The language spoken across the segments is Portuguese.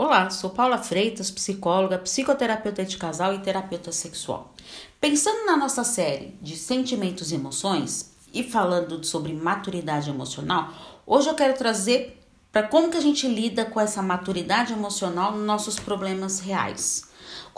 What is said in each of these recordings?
Olá, sou Paula Freitas, psicóloga, psicoterapeuta de casal e terapeuta sexual. Pensando na nossa série de sentimentos e emoções e falando sobre maturidade emocional, hoje eu quero trazer para como que a gente lida com essa maturidade emocional nos nossos problemas reais.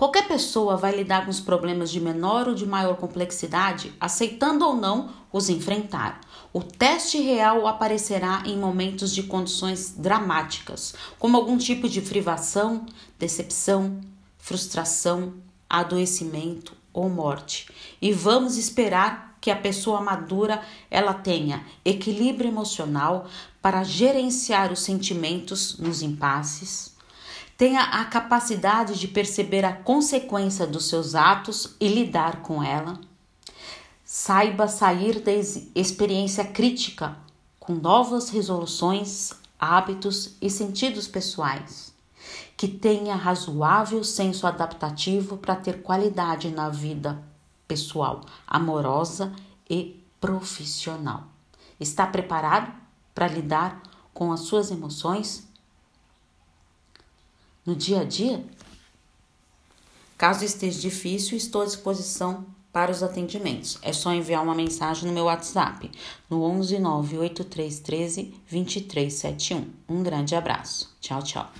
Qualquer pessoa vai lidar com os problemas de menor ou de maior complexidade, aceitando ou não os enfrentar. O teste real aparecerá em momentos de condições dramáticas, como algum tipo de privação, decepção, frustração, adoecimento ou morte. E vamos esperar que a pessoa madura ela tenha equilíbrio emocional para gerenciar os sentimentos nos impasses tenha a capacidade de perceber a consequência dos seus atos e lidar com ela. Saiba sair da experiência crítica com novas resoluções, hábitos e sentidos pessoais. Que tenha razoável senso adaptativo para ter qualidade na vida pessoal, amorosa e profissional. Está preparado para lidar com as suas emoções? No dia a dia? Caso esteja difícil, estou à disposição para os atendimentos. É só enviar uma mensagem no meu WhatsApp no 11 98313 2371. Um grande abraço. Tchau, tchau.